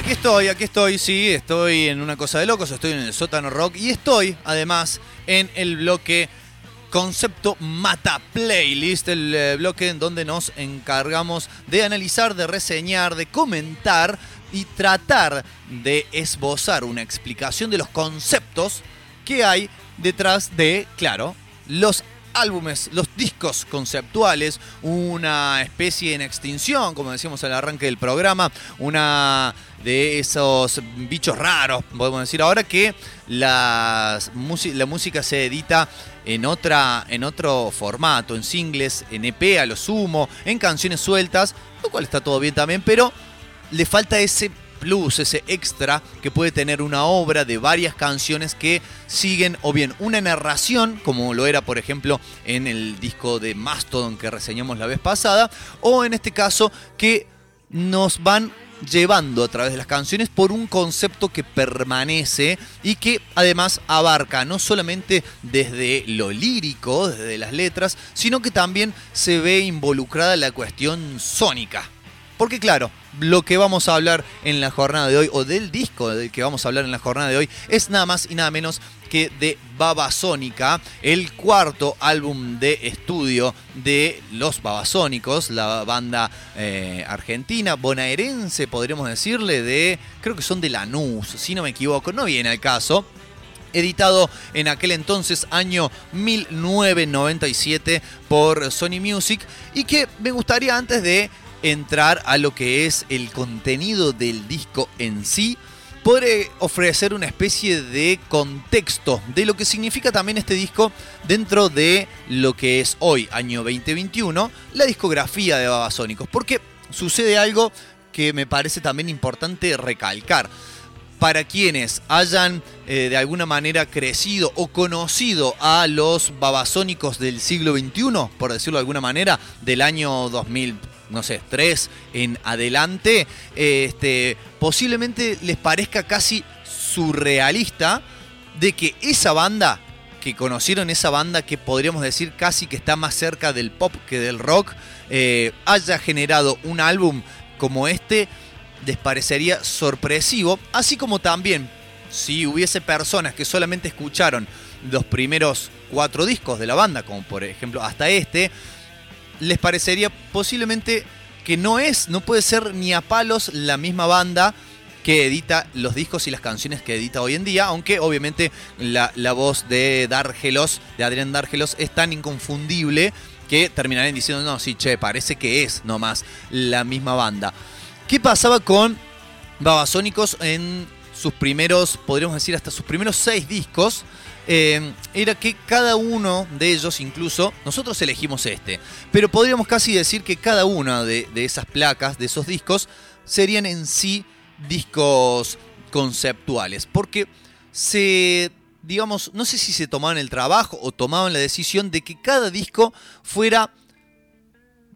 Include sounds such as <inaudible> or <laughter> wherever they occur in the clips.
Aquí estoy, aquí estoy, sí, estoy en una cosa de locos, estoy en el sótano rock y estoy además en el bloque concepto Mata Playlist, el eh, bloque en donde nos encargamos de analizar, de reseñar, de comentar y tratar de esbozar una explicación de los conceptos que hay detrás de, claro, los álbumes, los discos conceptuales, una especie en extinción, como decíamos al arranque del programa, una de esos bichos raros, podemos decir ahora que la música se edita en, otra, en otro formato, en singles, en EP a lo sumo, en canciones sueltas, lo cual está todo bien también, pero le falta ese plus, ese extra que puede tener una obra de varias canciones que siguen o bien una narración, como lo era por ejemplo en el disco de Mastodon que reseñamos la vez pasada, o en este caso que nos van llevando a través de las canciones por un concepto que permanece y que además abarca no solamente desde lo lírico, desde las letras, sino que también se ve involucrada la cuestión sónica. Porque claro, lo que vamos a hablar en la jornada de hoy, o del disco del que vamos a hablar en la jornada de hoy, es nada más y nada menos que de Babasónica, el cuarto álbum de estudio de los Babasónicos, la banda eh, argentina, bonaerense, podríamos decirle, de, creo que son de Lanús, si no me equivoco, no viene al caso editado en aquel entonces año 1997 por Sony Music y que me gustaría antes de entrar a lo que es el contenido del disco en sí, podré ofrecer una especie de contexto de lo que significa también este disco dentro de lo que es hoy, año 2021, la discografía de Babasónicos. Porque sucede algo que me parece también importante recalcar. Para quienes hayan eh, de alguna manera crecido o conocido a los babasónicos del siglo XXI, por decirlo de alguna manera, del año 2000, no sé, tres en adelante, este, posiblemente les parezca casi surrealista de que esa banda, que conocieron esa banda que podríamos decir casi que está más cerca del pop que del rock, eh, haya generado un álbum como este, les parecería sorpresivo, así como también si hubiese personas que solamente escucharon los primeros cuatro discos de la banda, como por ejemplo hasta este, les parecería posiblemente que no es, no puede ser ni a palos la misma banda que edita los discos y las canciones que edita hoy en día, aunque obviamente la, voz de Dargelos, de Adrián Dargelos, es tan inconfundible que terminarán diciendo, no, sí, che, parece que es nomás la misma banda. ¿Qué pasaba con Babasónicos en sus primeros, podríamos decir, hasta sus primeros seis discos? Eh, era que cada uno de ellos, incluso, nosotros elegimos este, pero podríamos casi decir que cada una de, esas placas, de esos discos, serían en sí discos conceptuales, porque se digamos, no sé si se tomaban el trabajo o tomaban la decisión de que cada disco fuera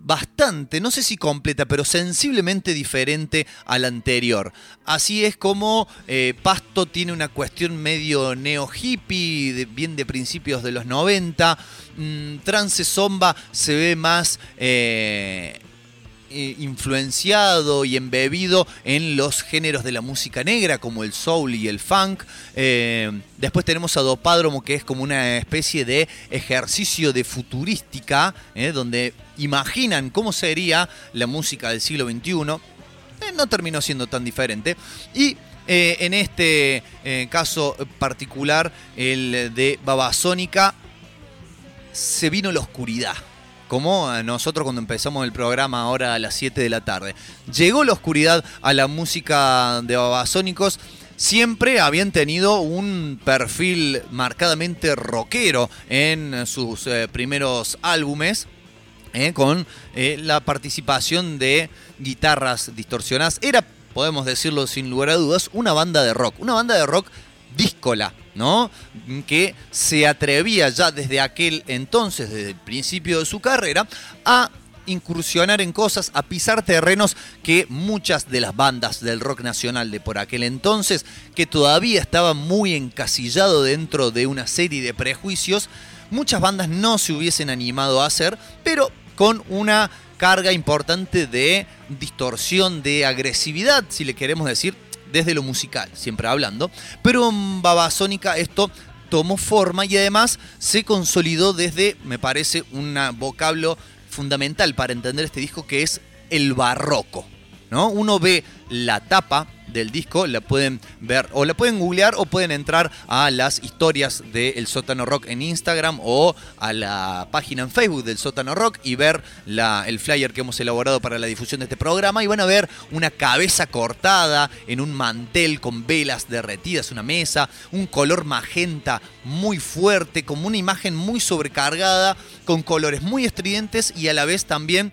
bastante, no sé si completa, pero sensiblemente diferente al anterior. Así es como eh, Pasto tiene una cuestión medio neo-hippie, bien de principios de los 90. Mm, Trance Zomba se ve más... Eh, influenciado y embebido en los géneros de la música negra, como el soul y el funk. Eh, después tenemos a Dopádromo, que es como una especie de ejercicio de futurística, donde imaginan cómo sería la música del siglo XXI. no terminó siendo tan diferente. Y en este caso particular, el de Babasónica, se vino la oscuridad como nosotros cuando empezamos el programa ahora a las 7 de la tarde. Llegó la oscuridad a la música de Babasónicos. Siempre habían tenido un perfil marcadamente rockero en sus eh, primeros álbumes, eh, con eh, la participación de guitarras distorsionadas. Era, podemos decirlo sin lugar a dudas, una banda de rock. Una banda de rock díscola, ¿no? Que se atrevía ya desde aquel entonces, desde el principio de su carrera, a incursionar en cosas, a pisar terrenos que muchas de las bandas del rock nacional de por aquel entonces, que todavía estaban muy encasillado dentro de una serie de prejuicios, muchas bandas no se hubiesen animado a hacer, pero con una carga importante de distorsión, de agresividad, si le queremos decir, desde lo musical, siempre hablando. Pero en Babasónica esto tomó forma y además se consolidó desde, me parece, un vocablo fundamental para entender este disco que es el barroco. ¿no? Uno ve la tapa del disco, la pueden ver o la pueden googlear o pueden entrar a las historias del Sótano Rock en Instagram o a la página en Facebook del Sótano Rock y ver el flyer que hemos elaborado para la difusión de este programa y van a ver una cabeza cortada en un mantel con velas derretidas, una mesa, un color magenta muy fuerte, como una imagen muy sobrecargada, con colores muy estridentes y a la vez también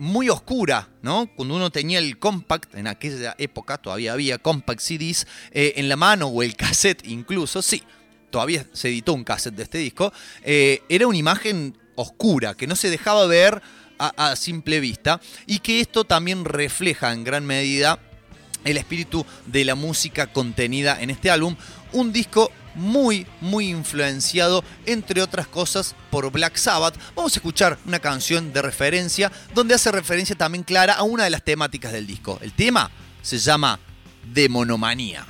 muy oscura, ¿no? Cuando uno tenía el compact, en aquella época todavía había compact CDs eh, en la mano o el <laughs> cassette incluso, sí, todavía se editó un cassette de este disco, eh, era una imagen oscura que no se dejaba ver a, a simple vista y que esto también refleja en gran medida el espíritu de la música contenida en este álbum, un disco muy, muy influenciado, entre otras cosas, por Black Sabbath. Vamos a escuchar una canción de referencia donde hace referencia también clara a una de las temáticas del disco. El tema se llama Demonomanía.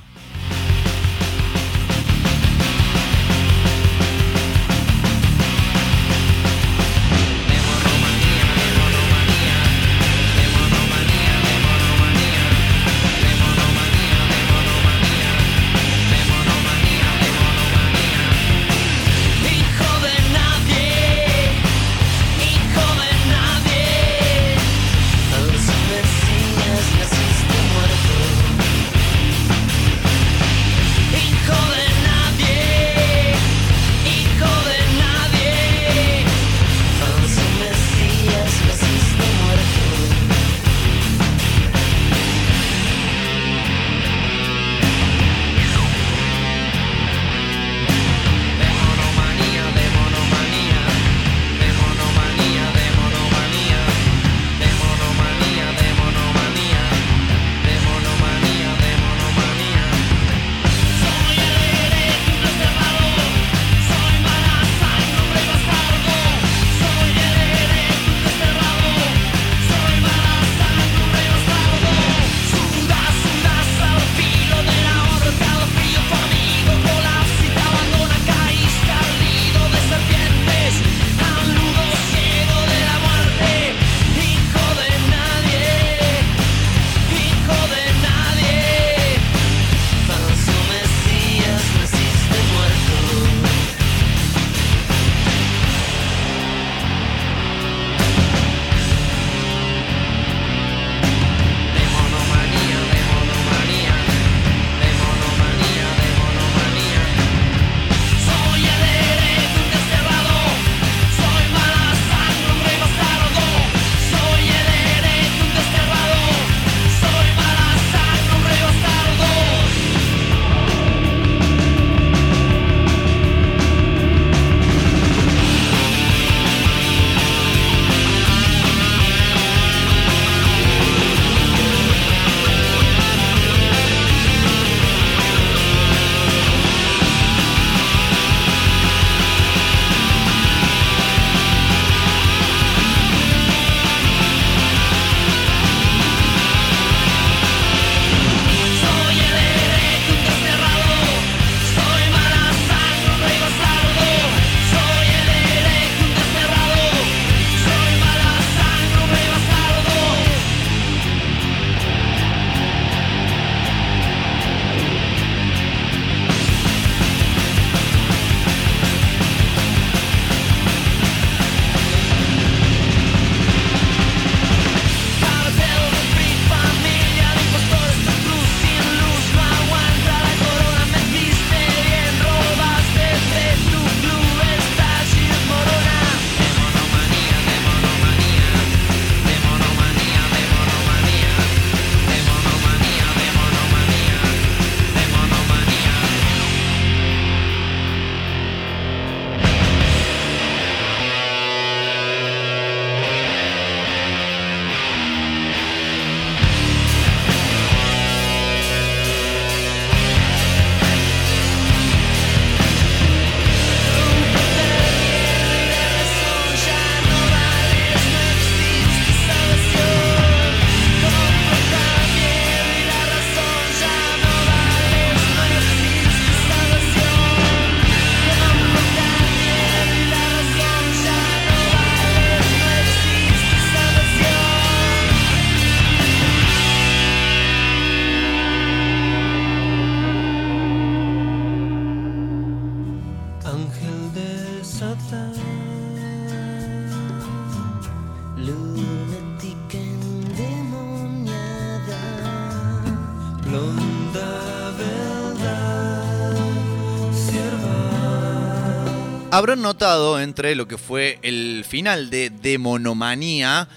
Habrán notado entre lo que fue el final de Demonomanía,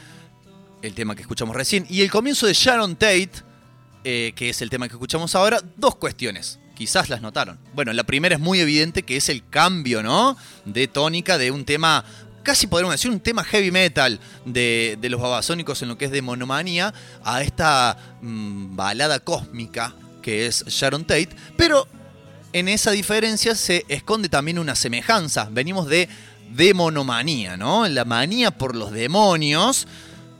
el tema que escuchamos recién, y el comienzo de Sharon Tate, eh, que es el tema que escuchamos ahora, dos cuestiones. Quizás las notaron. Bueno, la primera es muy evidente que es el cambio, ¿no? De tónica de un tema casi podríamos decir un tema heavy metal de, los babasónicos en lo que es de monomanía a esta mm, balada cósmica que es Sharon Tate, pero en esa diferencia se esconde también una semejanza. Venimos de demonomanía, ¿no? La manía por los demonios,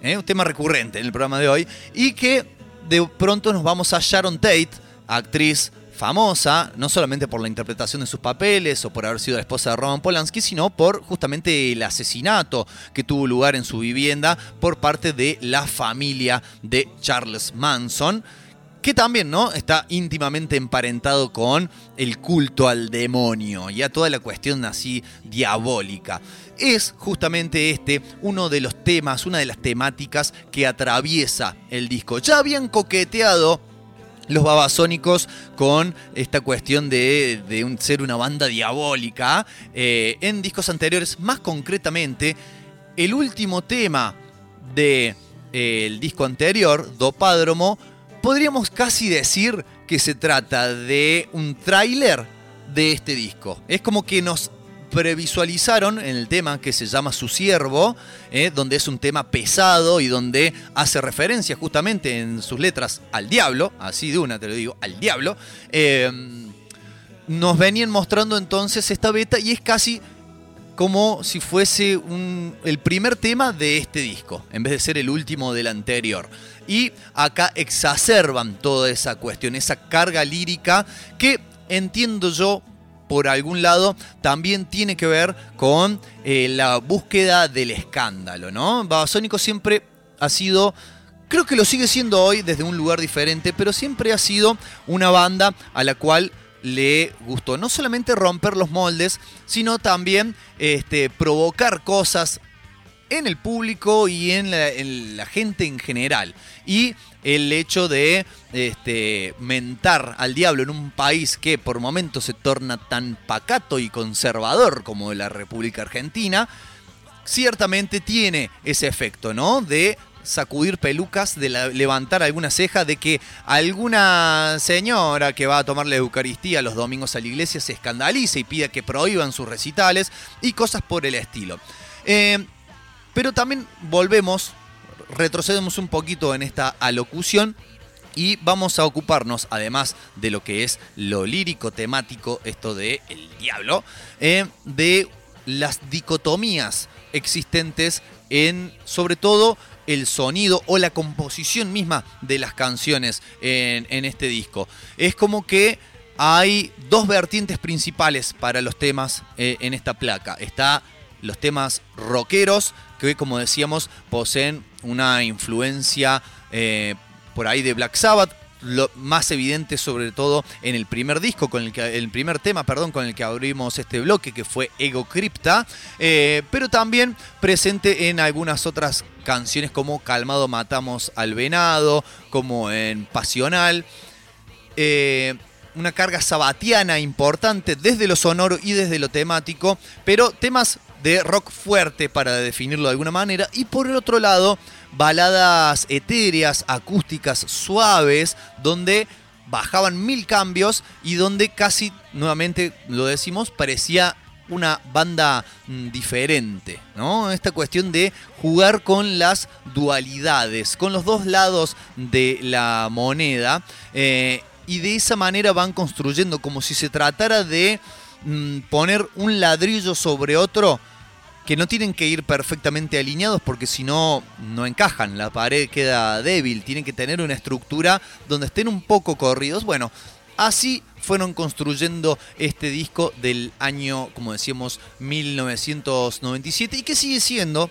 ¿eh? un tema recurrente en el programa de hoy, y que de pronto nos vamos a Sharon Tate, actriz famosa, no solamente por la interpretación de sus papeles o por haber sido la esposa de Roman Polanski, sino por justamente el asesinato que tuvo lugar en su vivienda por parte de la familia de Charles Manson que también ¿no? está íntimamente emparentado con el culto al demonio y a toda la cuestión así diabólica. Es justamente este uno de los temas, una de las temáticas que atraviesa el disco. Ya habían coqueteado los babasónicos con esta cuestión de, ser una banda diabólica eh, en discos anteriores, más concretamente el último tema del de, disco anterior, Dopádromo, podríamos casi decir que se trata de un tráiler de este disco. Es como que nos previsualizaron en el tema que se llama Su Siervo, eh, donde es un tema pesado y donde hace referencia justamente en sus letras al diablo, así de una te lo digo, al diablo. Eh, nos venían mostrando entonces esta beta y es casi como si fuese el primer tema de este disco, en vez de ser el último del anterior. Y acá exacerban toda esa cuestión, esa carga lírica que entiendo yo por algún lado también tiene que ver con eh, la búsqueda del escándalo, ¿no? Babasónico siempre ha sido creo que lo sigue siendo hoy desde un lugar diferente, pero siempre ha sido una banda a la cual le gustó no solamente romper los moldes, sino también este, provocar cosas en el público y en la, gente en general. Y el hecho de este, mentar al diablo en un país que por momentos se torna tan pacato y conservador como la República Argentina, ciertamente tiene ese efecto, ¿no? De sacudir pelucas, de levantar alguna ceja, de que alguna señora que va a tomar la Eucaristía los domingos a la iglesia se escandalice y pida que prohíban sus recitales y cosas por el estilo. Eh, pero también volvemos, retrocedemos un poquito en esta alocución y vamos a ocuparnos, además de lo que es lo lírico temático, esto de el diablo, eh, de las dicotomías existentes en, sobre todo, el sonido o la composición misma de las canciones en, este disco. Es como que hay dos vertientes principales para los temas eh, en esta placa. Está los temas rockeros, que hoy, como decíamos, poseen una influencia eh, por ahí de Black Sabbath, lo más evidente sobre todo en el primer disco, con el, que, el primer tema, perdón, con el que abrimos este bloque, que fue Ego Crypta, eh, pero también presente en algunas otras canciones como Calmado Matamos al Venado, como en Pasional. Eh, una carga sabatiana importante desde lo sonoro y desde lo temático, pero temas de rock fuerte para definirlo de alguna manera, y por el otro lado, baladas etéreas, acústicas, suaves, donde bajaban mil cambios y donde casi, nuevamente lo decimos, parecía una banda mm, diferente, ¿no? Esta cuestión de jugar con las dualidades, con los dos lados de la moneda, eh, y de esa manera van construyendo como si se tratara de mm, poner un ladrillo sobre otro que no tienen que ir perfectamente alineados porque si no, no encajan, la pared queda débil, tienen que tener una estructura donde estén un poco corridos. Bueno, así fueron construyendo este disco del año, como decíamos, 1997 y que sigue siendo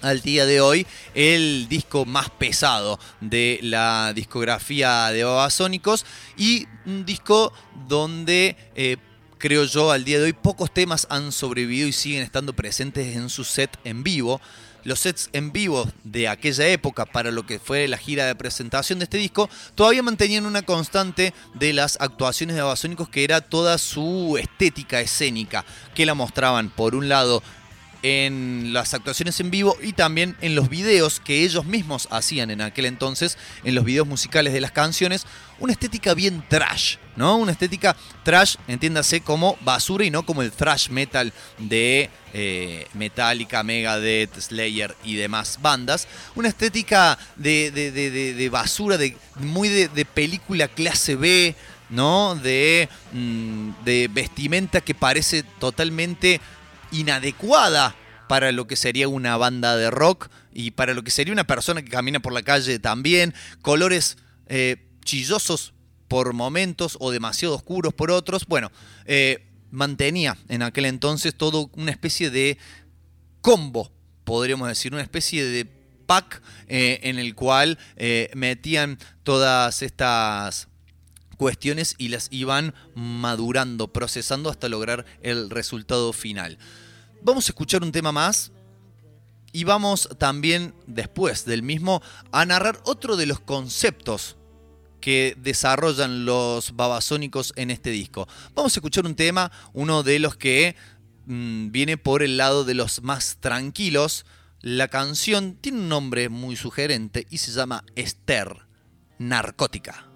al día de hoy el disco más pesado de la discografía de Babasónicos y un disco donde eh, creo yo, al día de hoy pocos temas han sobrevivido y siguen estando presentes en su set en vivo. los sets en vivo de aquella época para lo que fue la gira de presentación de este disco, todavía mantenían una constante de las actuaciones de Babasónicos que era toda su estética escénica, que la mostraban por un lado en las actuaciones en vivo y también en los videos que ellos mismos hacían en aquel entonces, en los videos musicales de las canciones, una estética bien trash, ¿no? Una estética trash, entiéndase como basura y no como el thrash metal de eh, Metallica, Megadeth, Slayer y demás bandas. Una estética de, de, basura, de, muy de, película clase B, ¿no? De, mm, de vestimenta que parece totalmente inadecuada para lo que sería una banda de rock y para lo que sería una persona que camina por la calle también. Colores eh, chillosos por momentos o demasiado oscuros por otros. Bueno, eh, mantenía en aquel entonces todo una especie de combo, podríamos decir, una especie de pack eh, en el cual metían todas estas cuestiones y las iban madurando, procesando hasta lograr el resultado final. Vamos a escuchar un tema más y vamos también después del mismo a narrar otro de los conceptos que desarrollan los babasónicos en este disco. Vamos a escuchar un tema, uno de los que mm, viene por el lado de los más tranquilos. La canción tiene un nombre muy sugerente y se llama Esther, narcótica.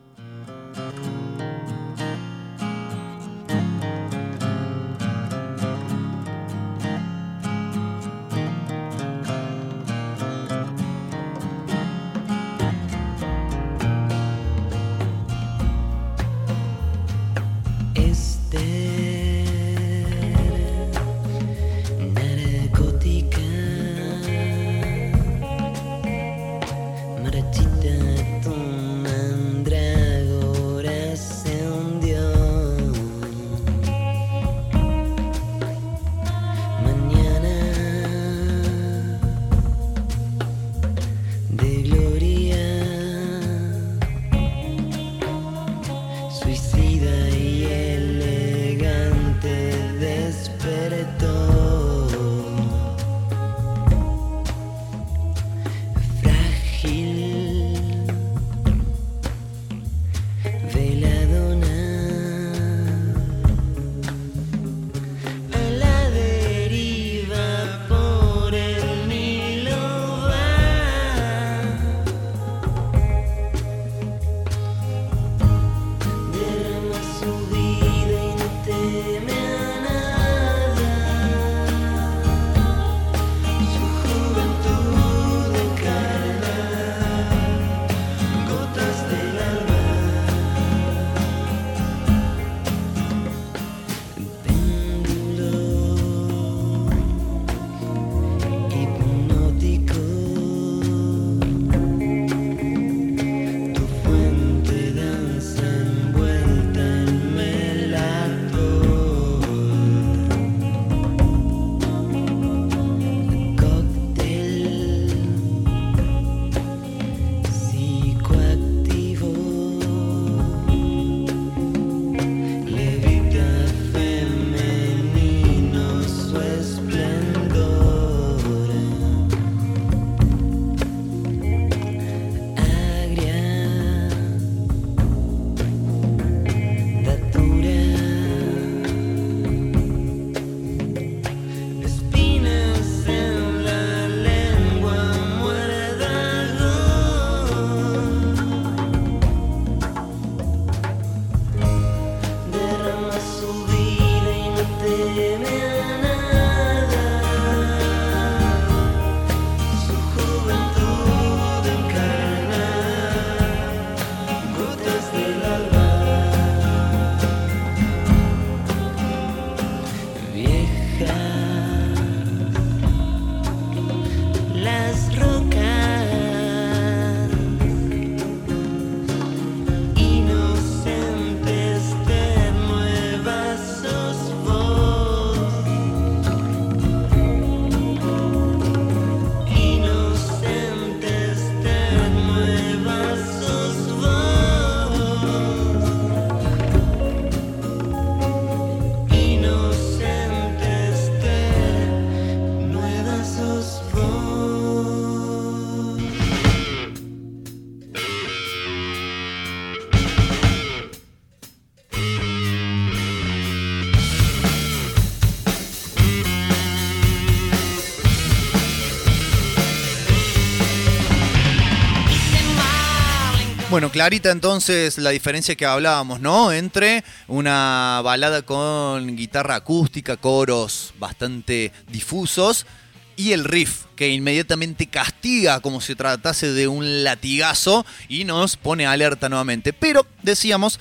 Bueno, clarita entonces la diferencia que hablábamos, ¿no? Entre una balada con guitarra acústica, coros bastante difusos y el riff que inmediatamente castiga como si tratase de un latigazo y nos pone alerta nuevamente. Pero decíamos,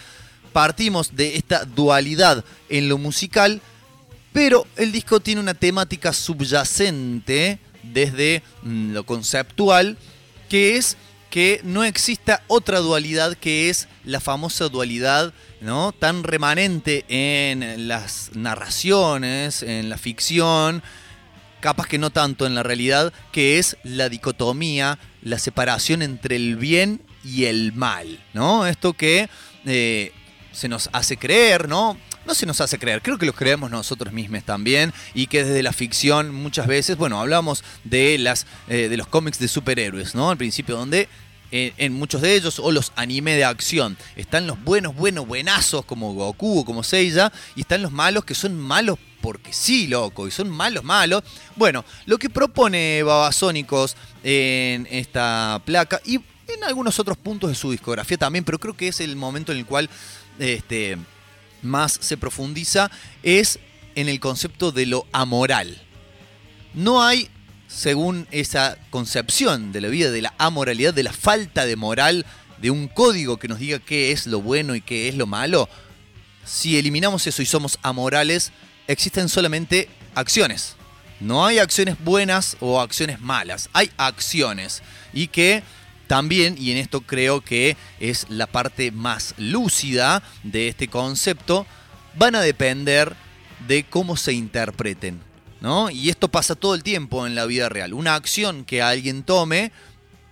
partimos de esta dualidad en lo musical, pero el disco tiene una temática subyacente desde mm, lo conceptual que es que no exista otra dualidad que es la famosa dualidad ¿no? tan remanente en las narraciones, en la ficción, capaz que no tanto en la realidad, que es la dicotomía, la separación entre el bien y el mal, ¿no? Esto que eh, se nos hace creer, ¿no? No se nos hace creer, creo que lo creemos nosotros mismos también y que desde la ficción muchas veces, bueno, hablamos de, las, eh, de los cómics de superhéroes, ¿no? Al principio donde eh, en, muchos de ellos, o los anime de acción. Están los buenos, buenos, buenazos como Goku o como Seiya, y están los malos que son malos porque sí, loco, y son malos, malos. Bueno, lo que propone Babasónicos en esta placa y en algunos otros puntos de su discografía también, pero creo que es el momento en el cual este, más se profundiza, es en el concepto de lo amoral. No hay según esa concepción de la vida, de la amoralidad, de la falta de moral, de un código que nos diga qué es lo bueno y qué es lo malo, si eliminamos eso y somos amorales, existen solamente acciones. No hay acciones buenas o acciones malas, hay acciones. Y que también, y en esto creo que es la parte más lúcida de este concepto, van a depender de cómo se interpreten. ¿no? Y esto pasa todo el tiempo en la vida real. Una acción que alguien tome,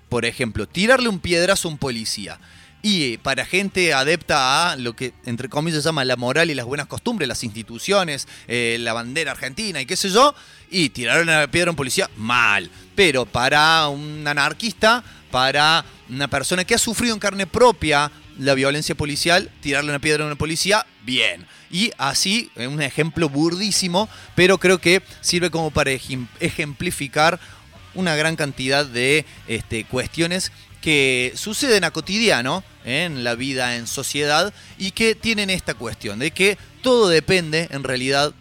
por ejemplo, tirarle un piedrazo a un policía. Y eh, para gente adepta a lo que, entre comillas, se llama la moral y las buenas costumbres, las instituciones, eh, la bandera argentina y qué sé yo, y tirar una piedra a un policía, mal. Pero para un anarquista, para una persona que ha sufrido en carne propia la violencia policial, tirarle una piedra a una policía, bien. Y así, un ejemplo burdísimo, pero creo que sirve como para ejemplificar una gran cantidad de este, cuestiones que suceden a cotidiano en la vida en sociedad y que tienen esta cuestión de que todo depende en realidad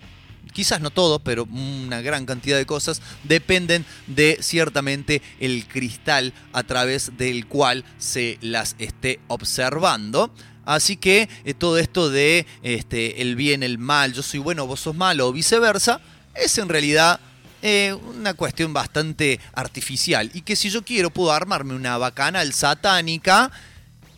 quizás no todo, pero una gran cantidad de cosas dependen de ciertamente el cristal a través del cual se las esté observando. Así que eh, todo esto de este, el bien, el mal, yo soy bueno, vos sos malo o viceversa, es en realidad eh, una cuestión bastante artificial. Y que si yo quiero puedo armarme una bacanal satánica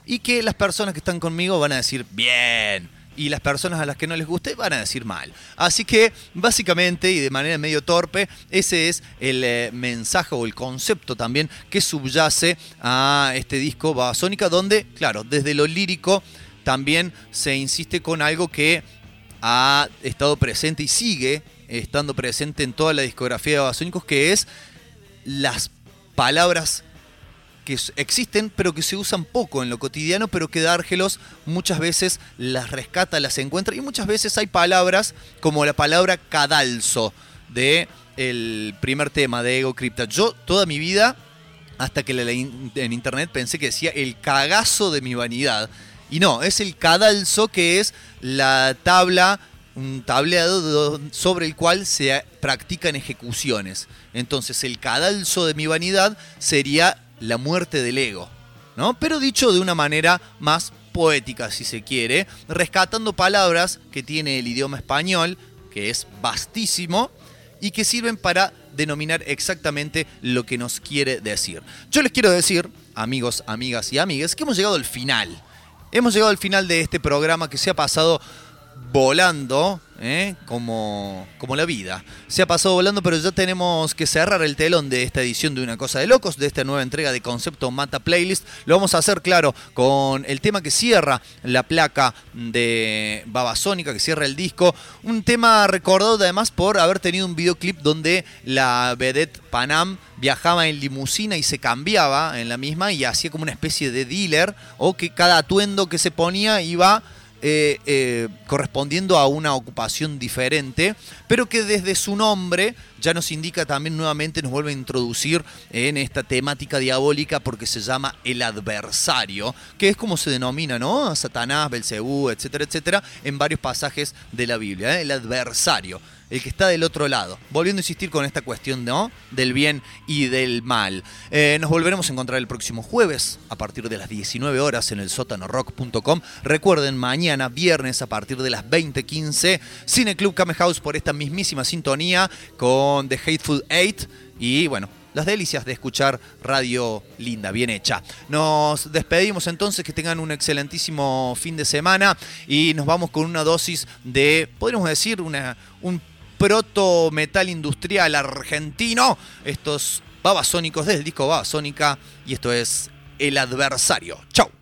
y que las personas que están conmigo van a decir, bien, y las personas a las que no les guste van a decir mal. Así que básicamente y de manera medio torpe, ese es el eh, mensaje o el concepto también que subyace a este disco Babasónica, donde, claro, desde lo lírico también se insiste con algo que ha estado presente y sigue estando presente en toda la discografía de Babasónicos, que es las palabras que existen, pero que se usan poco en lo cotidiano, pero que Dárgelos muchas veces las rescata, las encuentra, y muchas veces hay palabras como la palabra cadalso de el primer tema de Ego Crypta. Yo toda mi vida, hasta que leí en internet, pensé que decía el cagazo de mi vanidad. Y no, es el cadalso que es la tabla un tableado sobre el cual se practican ejecuciones. Entonces el cadalso de mi vanidad sería la muerte del ego, ¿no? Pero dicho de una manera más poética, si se quiere, rescatando palabras que tiene el idioma español, que es vastísimo, y que sirven para denominar exactamente lo que nos quiere decir. Yo les quiero decir, amigos, amigas y amigues, que hemos llegado al final. Hemos llegado al final de este programa que se ha pasado volando, ¿eh? como, como la vida. Se ha pasado volando, pero ya tenemos que cerrar el telón de esta edición de Una Cosa de Locos, de esta nueva entrega de Concepto Mata Playlist. Lo vamos a hacer, claro, con el tema que cierra la placa de Babasónica, que cierra el disco. Un tema recordado además por haber tenido un videoclip donde la vedette Panam viajaba en limusina y se cambiaba en la misma y hacía como una especie de dealer o que cada atuendo que se ponía iba eh, eh, correspondiendo a una ocupación diferente, pero que desde su nombre ya nos indica también nuevamente, nos vuelve a introducir en esta temática diabólica porque se llama el adversario, que es como se denomina, ¿no? Satanás, Belcebú, etcétera, etcétera, en varios pasajes de la Biblia, ¿eh? el adversario el que está del otro lado. Volviendo a insistir con esta cuestión ¿no? del bien y del mal. Eh, nos volveremos a encontrar el próximo jueves a partir de las 19 horas en el sótanorock.com. Recuerden, mañana, viernes, a partir de las 20.15, Cine Club Came House por esta mismísima sintonía con The Hateful Eight. Y bueno, las delicias de escuchar radio linda, bien hecha. Nos despedimos entonces, que tengan un excelentísimo fin de semana y nos vamos con una dosis de, podríamos decir, una, un proto metal industrial argentino. Estos babasónicos del disco Babasónica y esto es El Adversario. Chau.